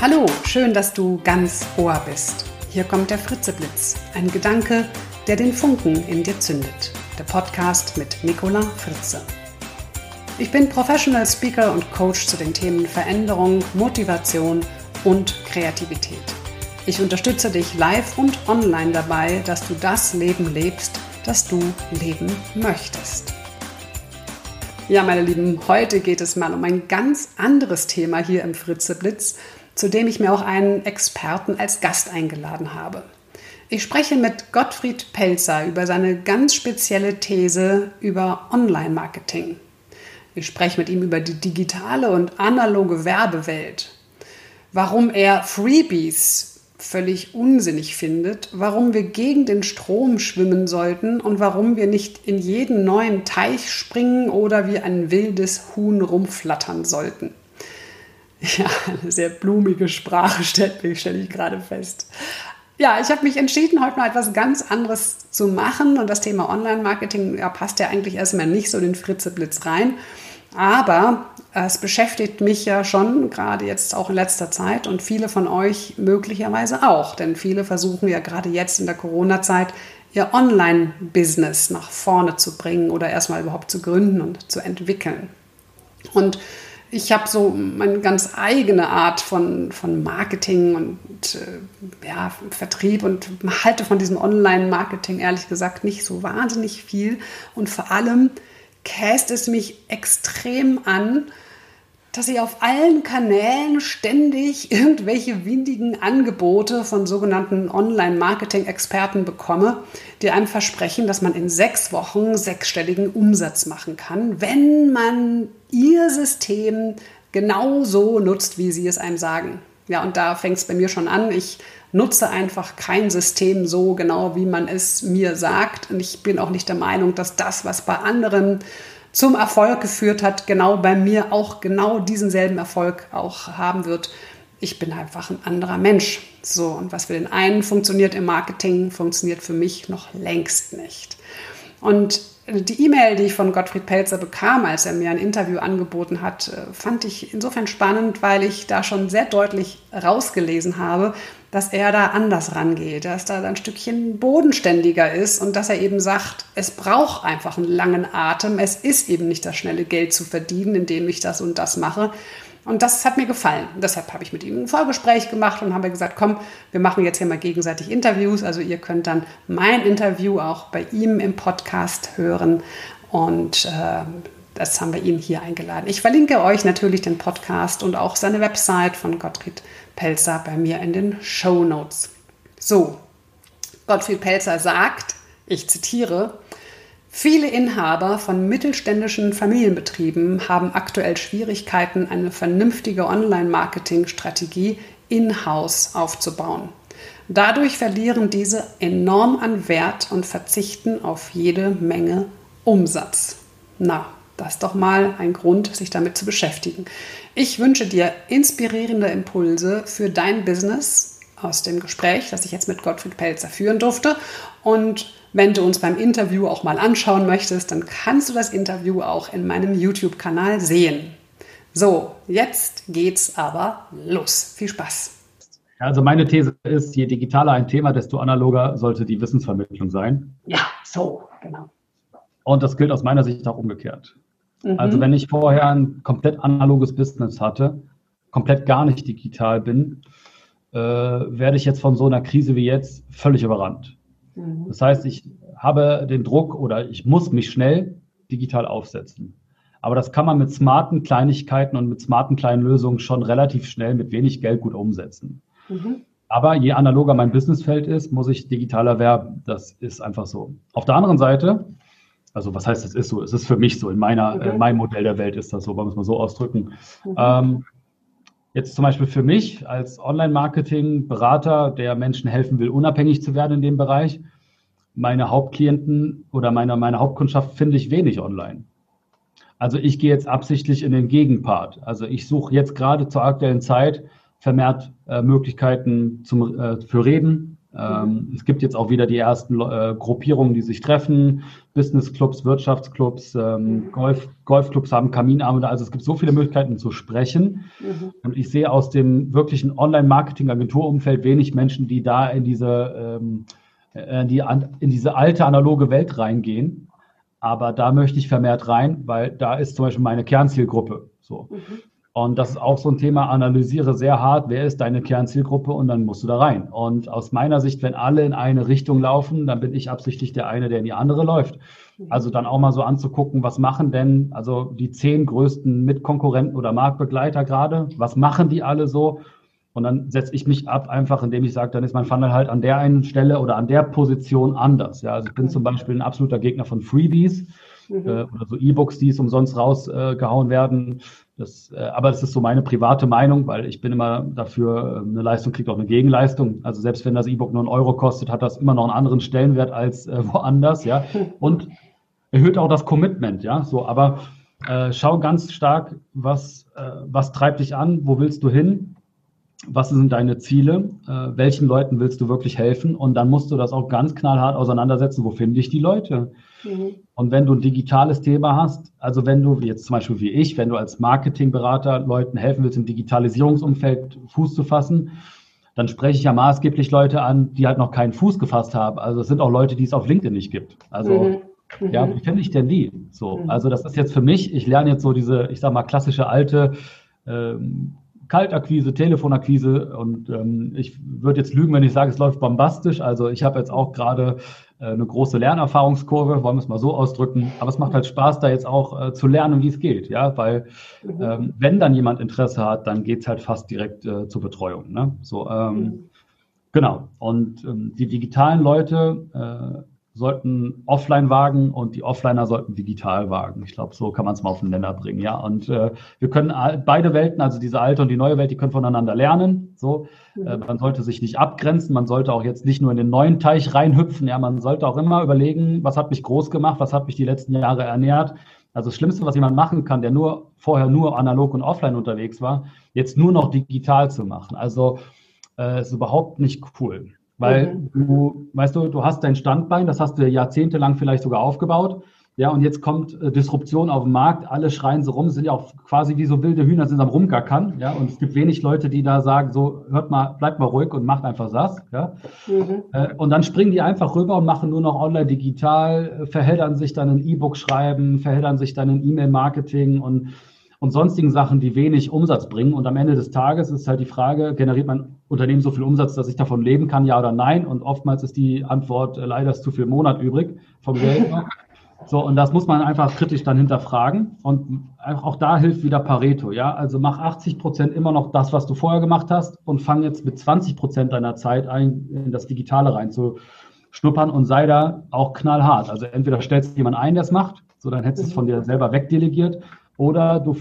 Hallo, schön, dass du ganz Ohr bist. Hier kommt der Fritzeblitz, ein Gedanke, der den Funken in dir zündet. Der Podcast mit Nicola Fritze. Ich bin Professional Speaker und Coach zu den Themen Veränderung, Motivation und Kreativität. Ich unterstütze dich live und online dabei, dass du das Leben lebst, das du leben möchtest. Ja, meine Lieben, heute geht es mal um ein ganz anderes Thema hier im Fritzeblitz zu dem ich mir auch einen Experten als Gast eingeladen habe. Ich spreche mit Gottfried Pelzer über seine ganz spezielle These über Online-Marketing. Ich spreche mit ihm über die digitale und analoge Werbewelt, warum er Freebies völlig unsinnig findet, warum wir gegen den Strom schwimmen sollten und warum wir nicht in jeden neuen Teich springen oder wie ein wildes Huhn rumflattern sollten. Ja, eine sehr blumige Sprache stelle stell ich gerade fest. Ja, ich habe mich entschieden, heute mal etwas ganz anderes zu machen. Und das Thema Online-Marketing ja, passt ja eigentlich erstmal nicht so den Fritzeblitz rein. Aber es beschäftigt mich ja schon, gerade jetzt auch in letzter Zeit und viele von euch möglicherweise auch. Denn viele versuchen ja gerade jetzt in der Corona-Zeit ihr Online-Business nach vorne zu bringen oder erstmal überhaupt zu gründen und zu entwickeln. Und ich habe so meine ganz eigene Art von, von Marketing und äh, ja, Vertrieb und halte von diesem Online-Marketing ehrlich gesagt nicht so wahnsinnig viel. Und vor allem käst es mich extrem an, dass ich auf allen Kanälen ständig irgendwelche windigen Angebote von sogenannten Online-Marketing-Experten bekomme, die einem versprechen, dass man in sechs Wochen sechsstelligen Umsatz machen kann, wenn man ihr System genauso nutzt, wie sie es einem sagen. Ja, und da fängt es bei mir schon an. Ich nutze einfach kein System so genau, wie man es mir sagt. Und ich bin auch nicht der Meinung, dass das, was bei anderen zum Erfolg geführt hat, genau bei mir auch genau diesen selben Erfolg auch haben wird. Ich bin einfach ein anderer Mensch. So, und was für den einen funktioniert im Marketing, funktioniert für mich noch längst nicht. Und die E-Mail, die ich von Gottfried Pelzer bekam, als er mir ein Interview angeboten hat, äh, fand ich insofern spannend, weil ich da schon sehr deutlich rausgelesen habe, dass er da anders rangeht, dass da ein Stückchen bodenständiger ist und dass er eben sagt, es braucht einfach einen langen Atem. Es ist eben nicht das schnelle Geld zu verdienen, indem ich das und das mache. Und das hat mir gefallen. deshalb habe ich mit ihm ein Vorgespräch gemacht und habe gesagt, komm, wir machen jetzt hier mal gegenseitig Interviews. Also ihr könnt dann mein Interview auch bei ihm im Podcast hören. Und äh, das haben wir ihn hier eingeladen. Ich verlinke euch natürlich den Podcast und auch seine Website von Gottfried Pelzer bei mir in den Show Notes. So, Gottfried Pelzer sagt, ich zitiere, Viele Inhaber von mittelständischen Familienbetrieben haben aktuell Schwierigkeiten, eine vernünftige Online-Marketing-Strategie in-house aufzubauen. Dadurch verlieren diese enorm an Wert und verzichten auf jede Menge Umsatz. Na, das ist doch mal ein Grund, sich damit zu beschäftigen. Ich wünsche dir inspirierende Impulse für dein Business aus dem Gespräch, das ich jetzt mit Gottfried Pelzer führen durfte. Und wenn du uns beim Interview auch mal anschauen möchtest, dann kannst du das Interview auch in meinem YouTube-Kanal sehen. So, jetzt geht's aber los. Viel Spaß. Also meine These ist, je digitaler ein Thema, desto analoger sollte die Wissensvermittlung sein. Ja, so, genau. Und das gilt aus meiner Sicht auch umgekehrt. Mhm. Also wenn ich vorher ein komplett analoges Business hatte, komplett gar nicht digital bin, äh, werde ich jetzt von so einer Krise wie jetzt völlig überrannt. Mhm. Das heißt, ich habe den Druck oder ich muss mich schnell digital aufsetzen. Aber das kann man mit smarten Kleinigkeiten und mit smarten kleinen Lösungen schon relativ schnell mit wenig Geld gut umsetzen. Mhm. Aber je analoger mein Businessfeld ist, muss ich digitaler werben. Das ist einfach so. Auf der anderen Seite also was heißt, das ist so? Es ist für mich so. In meiner, okay. äh, meinem Modell der Welt ist das so, wollen wir es mal so ausdrücken. Mhm. Ähm, jetzt zum Beispiel für mich als Online-Marketing-Berater, der Menschen helfen will, unabhängig zu werden in dem Bereich, meine Hauptklienten oder meine, meine Hauptkundschaft finde ich wenig online. Also ich gehe jetzt absichtlich in den Gegenpart. Also ich suche jetzt gerade zur aktuellen Zeit vermehrt äh, Möglichkeiten zum, äh, für Reden, Ähm, es gibt jetzt auch wieder die ersten äh, Gruppierungen, die sich treffen, Businessclubs, Wirtschaftsclubs, ähm. Golf, Golfclubs haben Kaminabende. Also es gibt so viele Möglichkeiten zu sprechen. Mhm. Und ich sehe aus dem wirklichen Online-Marketing-Agenturumfeld wenig Menschen, die da in diese, ähm, äh, die, in diese alte analoge Welt reingehen. Aber da möchte ich vermehrt rein, weil da ist zum Beispiel meine Kernzielgruppe. So. Mhm. Und das ist auch so ein Thema, analysiere sehr hart, wer ist deine Kernzielgruppe und dann musst du da rein. Und aus meiner Sicht, wenn alle in eine Richtung laufen, dann bin ich absichtlich der eine, der in die andere läuft. Also dann auch mal so anzugucken, was machen denn, also die zehn größten Mitkonkurrenten oder Marktbegleiter gerade, was machen die alle so? Und dann setze ich mich ab, einfach indem ich sage, dann ist mein Funnel halt an der einen Stelle oder an der Position anders. Ja, also ich bin zum Beispiel ein absoluter Gegner von Freebies mhm. äh, oder so E-Books, die es umsonst rausgehauen werden. Das, äh, aber das ist so meine private Meinung, weil ich bin immer dafür, äh, eine Leistung kriegt auch eine Gegenleistung. Also selbst wenn das E-Book nur einen Euro kostet, hat das immer noch einen anderen Stellenwert als äh, woanders, ja. Und erhöht auch das Commitment, ja. So, aber äh, schau ganz stark, was, äh, was treibt dich an, wo willst du hin? was sind deine Ziele, äh, welchen Leuten willst du wirklich helfen und dann musst du das auch ganz knallhart auseinandersetzen, wo finde ich die Leute. Mhm. Und wenn du ein digitales Thema hast, also wenn du jetzt zum Beispiel wie ich, wenn du als Marketingberater Leuten helfen willst, im Digitalisierungsumfeld Fuß zu fassen, dann spreche ich ja maßgeblich Leute an, die halt noch keinen Fuß gefasst haben. Also es sind auch Leute, die es auf LinkedIn nicht gibt. Also mhm. Mhm. Ja, wie finde ich denn die? So, mhm. also das ist jetzt für mich, ich lerne jetzt so diese, ich sag mal, klassische alte ähm, Kaltakquise, Telefonakquise und ähm, ich würde jetzt lügen, wenn ich sage, es läuft bombastisch. Also ich habe jetzt auch gerade eine große Lernerfahrungskurve, wollen wir es mal so ausdrücken. Aber es macht halt Spaß, da jetzt auch äh, zu lernen, wie es geht, ja, weil mhm. ähm, wenn dann jemand Interesse hat, dann geht es halt fast direkt äh, zur Betreuung. Ne? So, ähm, mhm. genau. Und ähm, die digitalen Leute äh, sollten offline wagen und die Offliner sollten digital wagen. Ich glaube, so kann man es mal auf den Nenner bringen, ja. Und äh, wir können beide Welten, also diese alte und die neue Welt, die können voneinander lernen. So, äh, mhm. man sollte sich nicht abgrenzen, man sollte auch jetzt nicht nur in den neuen Teich reinhüpfen. Ja, man sollte auch immer überlegen, was hat mich groß gemacht, was hat mich die letzten Jahre ernährt. Also das Schlimmste, was jemand machen kann, der nur vorher nur analog und offline unterwegs war, jetzt nur noch digital zu machen. Also äh, ist überhaupt nicht cool. Weil mhm. du, weißt du, du hast dein Standbein, das hast du jahrzehntelang vielleicht sogar aufgebaut. Ja, und jetzt kommt äh, Disruption auf den Markt, alle schreien so rum, sind ja auch quasi wie so wilde Hühner, sind am rumgackern. Ja, und es gibt wenig Leute, die da sagen, so, hört mal, bleibt mal ruhig und macht einfach das. Ja. Mhm. Äh, und dann springen die einfach rüber und machen nur noch online digital, äh, verheddern sich dann in E-Book schreiben, verheddern sich dann in E-Mail-Marketing und und sonstigen Sachen, die wenig Umsatz bringen. Und am Ende des Tages ist halt die Frage, generiert mein Unternehmen so viel Umsatz, dass ich davon leben kann, ja oder nein? Und oftmals ist die Antwort, äh, leider ist zu viel Monat übrig vom Geld. So, und das muss man einfach kritisch dann hinterfragen. Und auch da hilft wieder Pareto, ja. Also mach 80 Prozent immer noch das, was du vorher gemacht hast und fang jetzt mit 20 Prozent deiner Zeit ein, in das Digitale reinzuschnuppern und sei da auch knallhart. Also entweder stellst du jemanden ein, der es macht, so dann hättest du es von dir selber wegdelegiert, oder du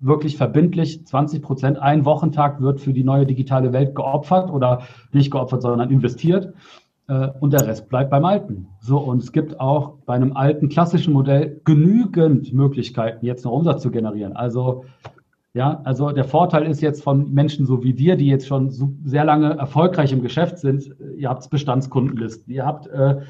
wirklich verbindlich 20 Prozent, ein Wochentag wird für die neue digitale Welt geopfert oder nicht geopfert, sondern investiert äh, und der Rest bleibt beim Alten. So, und es gibt auch bei einem alten klassischen Modell genügend Möglichkeiten, jetzt noch Umsatz zu generieren. Also, ja, also der Vorteil ist jetzt von Menschen so wie dir, die jetzt schon so sehr lange erfolgreich im Geschäft sind, ihr habt Bestandskundenlisten, ihr habt, äh,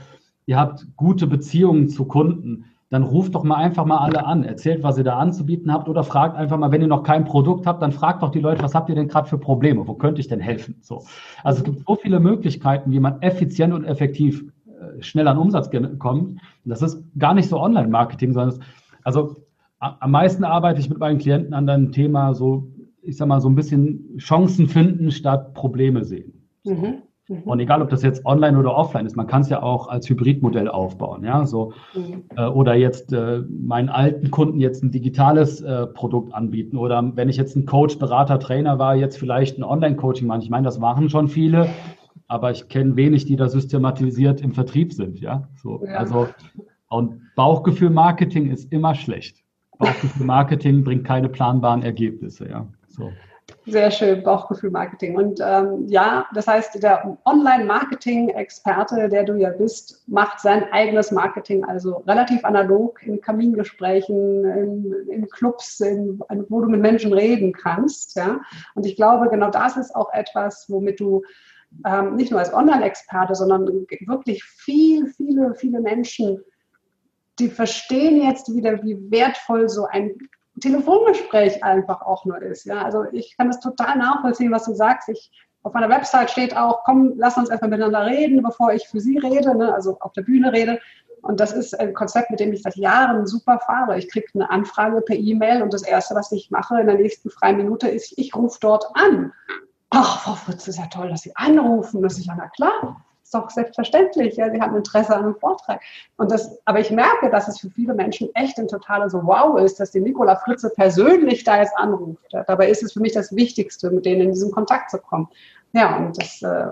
ihr habt gute Beziehungen zu Kunden dann ruft doch mal einfach mal alle an, erzählt, was ihr da anzubieten habt oder fragt einfach mal, wenn ihr noch kein Produkt habt, dann fragt doch die Leute, was habt ihr denn gerade für Probleme? Wo könnte ich denn helfen? So. Also es gibt so viele Möglichkeiten, wie man effizient und effektiv äh, schnell an Umsatz kommt. Das ist gar nicht so Online-Marketing, sondern es, also am meisten arbeite ich mit meinen Klienten an einem Thema so, ich sag mal, so ein bisschen Chancen finden statt Probleme sehen. So. Mhm. Mhm. Und egal, ob das jetzt online oder offline ist, man kann es ja auch als Hybridmodell aufbauen, ja, so mhm. äh, oder jetzt äh, meinen alten Kunden jetzt ein digitales äh, Produkt anbieten oder wenn ich jetzt ein Coach, Berater, Trainer war, jetzt vielleicht ein Online-Coaching machen. Ich meine, das machen schon viele, aber ich kenne wenig, die da systematisiert im Vertrieb sind, ja, so ja. also und Bauchgefühl-Marketing ist immer schlecht. Bauchgefühl-Marketing bringt keine planbaren Ergebnisse, ja, so. Sehr schön, Bauchgefühl-Marketing. Und ähm, ja, das heißt, der Online-Marketing-Experte, der du ja bist, macht sein eigenes Marketing, also relativ analog in Kamingesprächen, in, in Clubs, in, wo du mit Menschen reden kannst. Ja? Und ich glaube, genau das ist auch etwas, womit du ähm, nicht nur als Online-Experte, sondern wirklich viel, viele, viele Menschen, die verstehen jetzt wieder, wie wertvoll so ein Telefongespräch einfach auch nur ist. Ja, also ich kann das total nachvollziehen, was du sagst. Ich, auf meiner Website steht auch, komm, lass uns erstmal miteinander reden, bevor ich für sie rede, ne, also auf der Bühne rede. Und das ist ein Konzept, mit dem ich seit Jahren super fahre. Ich kriege eine Anfrage per E-Mail und das Erste, was ich mache in der nächsten freien Minute, ist, ich rufe dort an. Ach, Frau Fritz, ist ja toll, dass Sie anrufen. Das ist ja, na klar, ist doch selbstverständlich. Ja, Sie haben Interesse an einem Vortrag. Und das, aber ich merke, dass es für viele Menschen echt ein totaler so Wow ist, dass die Nicola Fritze persönlich da jetzt anruft. Ja, dabei ist es für mich das Wichtigste, mit denen in diesen Kontakt zu kommen. Ja, und das äh,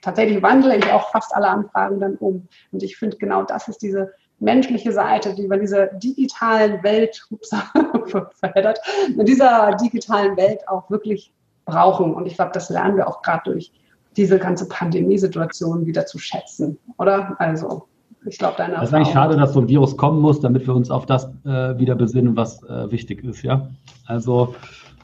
tatsächlich wandle ich auch fast alle Anfragen dann um. Und ich finde, genau das ist diese menschliche Seite, die wir in dieser digitalen Welt, ups, verheddert, in dieser digitalen Welt auch wirklich brauchen. Und ich glaube, das lernen wir auch gerade durch diese ganze Pandemiesituation wieder zu schätzen, oder? Also, ich glaube, deine Es ist eigentlich schade, dass so ein Virus kommen muss, damit wir uns auf das äh, wieder besinnen, was äh, wichtig ist, ja? Also,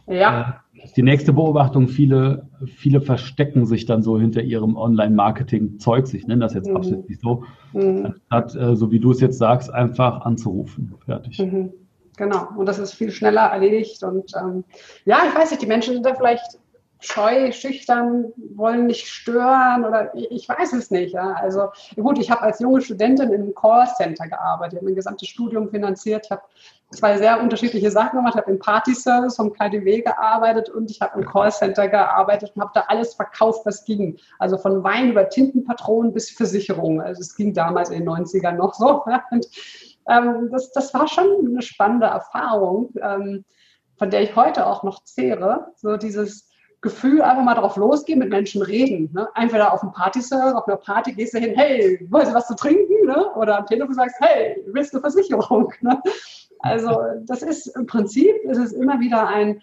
ja. Äh, die nächste Beobachtung, viele, viele verstecken sich dann so hinter ihrem Online-Marketing-Zeugs, ich nenne das jetzt mhm. absichtlich so, mhm. anstatt, äh, so wie du es jetzt sagst, einfach anzurufen. Fertig. Mhm. Genau, und das ist viel schneller erledigt. Und ähm, ja, ich weiß nicht, die Menschen sind da vielleicht scheu, schüchtern, wollen nicht stören oder ich weiß es nicht. Ja. Also gut, ich habe als junge Studentin im Callcenter gearbeitet, habe mein gesamtes Studium finanziert, ich habe zwei sehr unterschiedliche Sachen gemacht, habe im Party-Service vom KDW gearbeitet und ich habe im Callcenter gearbeitet und habe da alles verkauft, was ging. Also von Wein über Tintenpatronen bis Versicherungen. Also es ging damals in den 90ern noch so. Und, ähm, das, das war schon eine spannende Erfahrung, ähm, von der ich heute auch noch zehre. So dieses Gefühl, einfach mal drauf losgehen, mit Menschen reden. Ne? Entweder auf einem Party-Server, auf einer Party gehst du hin, hey, wollen Sie was zu trinken? Ne? Oder am Telefon sagst, hey, willst du Versicherung? Ne? Also das ist im Prinzip, ist es immer wieder ein,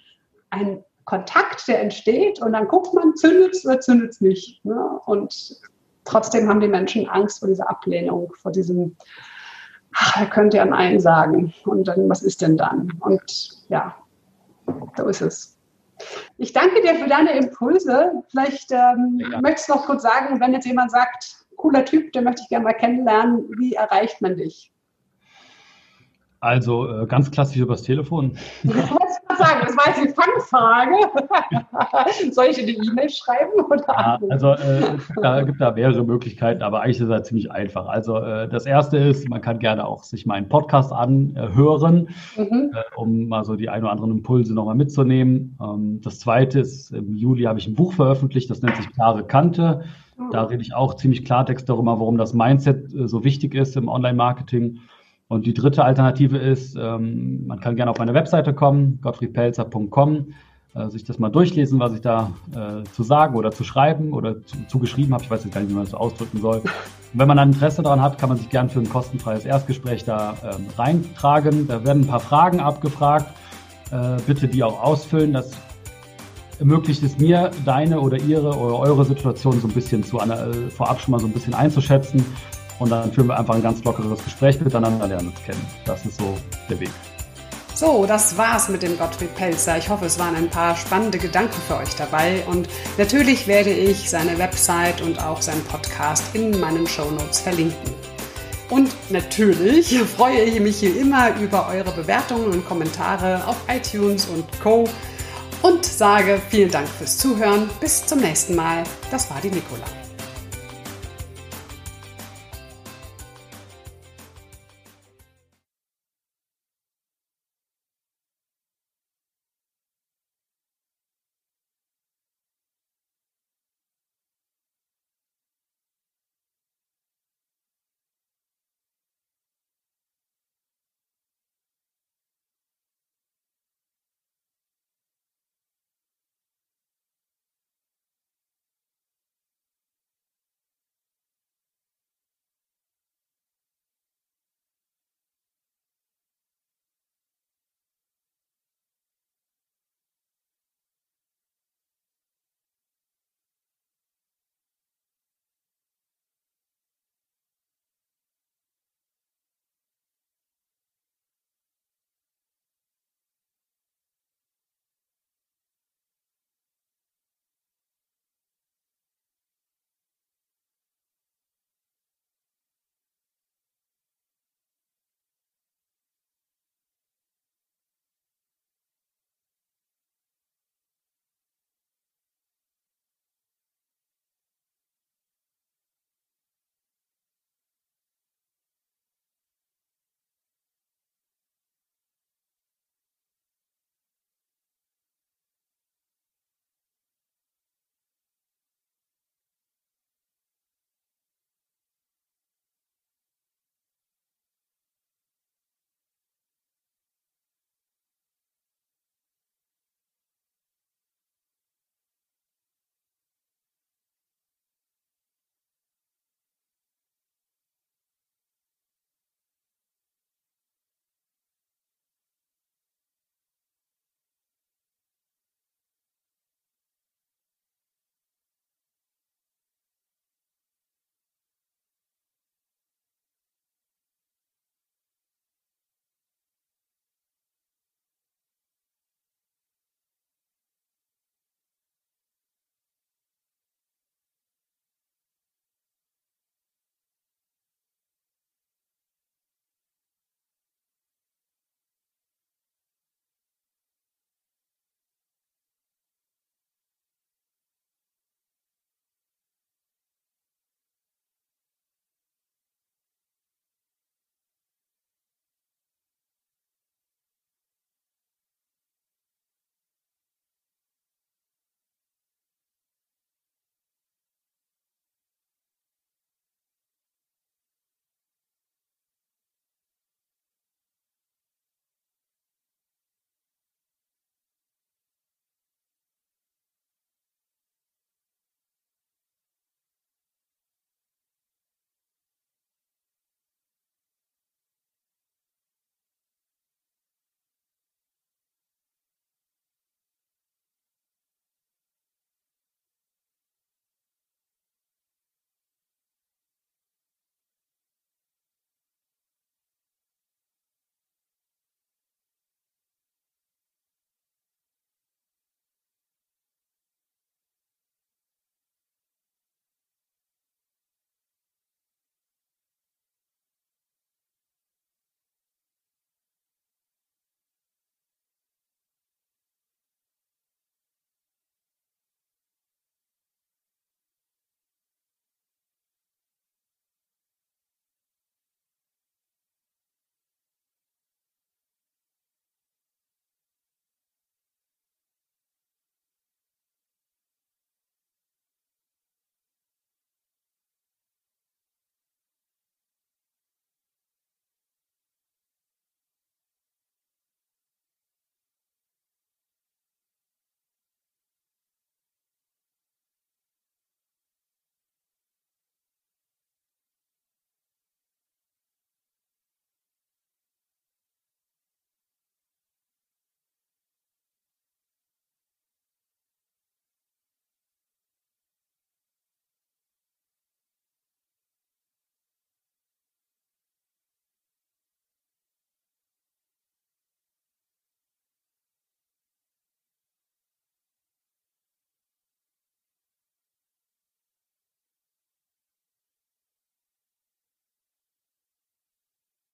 ein Kontakt, der entsteht und dann guckt man, zündet es oder zündet es nicht. Ne? Und trotzdem haben die Menschen Angst vor dieser Ablehnung, vor diesem, ach, er könnte ja Nein sagen. Und dann, was ist denn dann? Und ja, so ist es. Ich danke dir für deine Impulse. Vielleicht ähm, ja. möchtest du noch kurz sagen, wenn jetzt jemand sagt, cooler Typ, den möchte ich gerne mal kennenlernen, wie erreicht man dich? Also äh, ganz klassisch übers Telefon. Sagen, das war jetzt die Fangfrage. Soll ich dir die E-Mail schreiben? Oder? Ja, also äh, da gibt da mehrere Möglichkeiten, aber eigentlich ist es ziemlich einfach. Also äh, das erste ist, man kann gerne auch sich meinen Podcast anhören, mhm. Äh, um mal so die ein oder anderen Impulse nochmal mitzunehmen. Ähm, das zweite ist, im Juli habe ich ein Buch veröffentlicht, das nennt sich Klare Kante. Da rede ich auch ziemlich Klartext darüber, warum das Mindset äh, so wichtig ist im Online-Marketing. Und die dritte Alternative ist, ähm, man kann gerne auf meine Webseite kommen, gottfriedpelzer.com, äh, sich das mal durchlesen, was ich da äh, zu sagen oder zu schreiben oder zu, zu habe. Ich weiß jetzt gar nicht, wie man das so ausdrücken soll. Und wenn man dann Interesse daran hat, kann man sich gerne für ein kostenfreies Erstgespräch da ähm, reintragen. Da werden ein paar Fragen abgefragt. Äh, bitte die auch ausfüllen. Das ermöglicht es mir, deine oder ihre oder eure Situation so ein bisschen zu, äh, vorab schon mal so ein bisschen einzuschätzen und dann führen wir einfach ein ganz lockeres Gespräch miteinander, lernen uns kennen. Das ist so der Weg. So, das war's mit dem Gottfried Pelzer. Ich hoffe, es waren ein paar spannende Gedanken für euch dabei. Und natürlich werde ich seine Website und auch seinen Podcast in meinen Show Notes verlinken. Und natürlich freue ich mich hier immer über eure Bewertungen und Kommentare auf iTunes und Co. Und sage vielen Dank fürs Zuhören. Bis zum nächsten Mal. Das war die Nicola.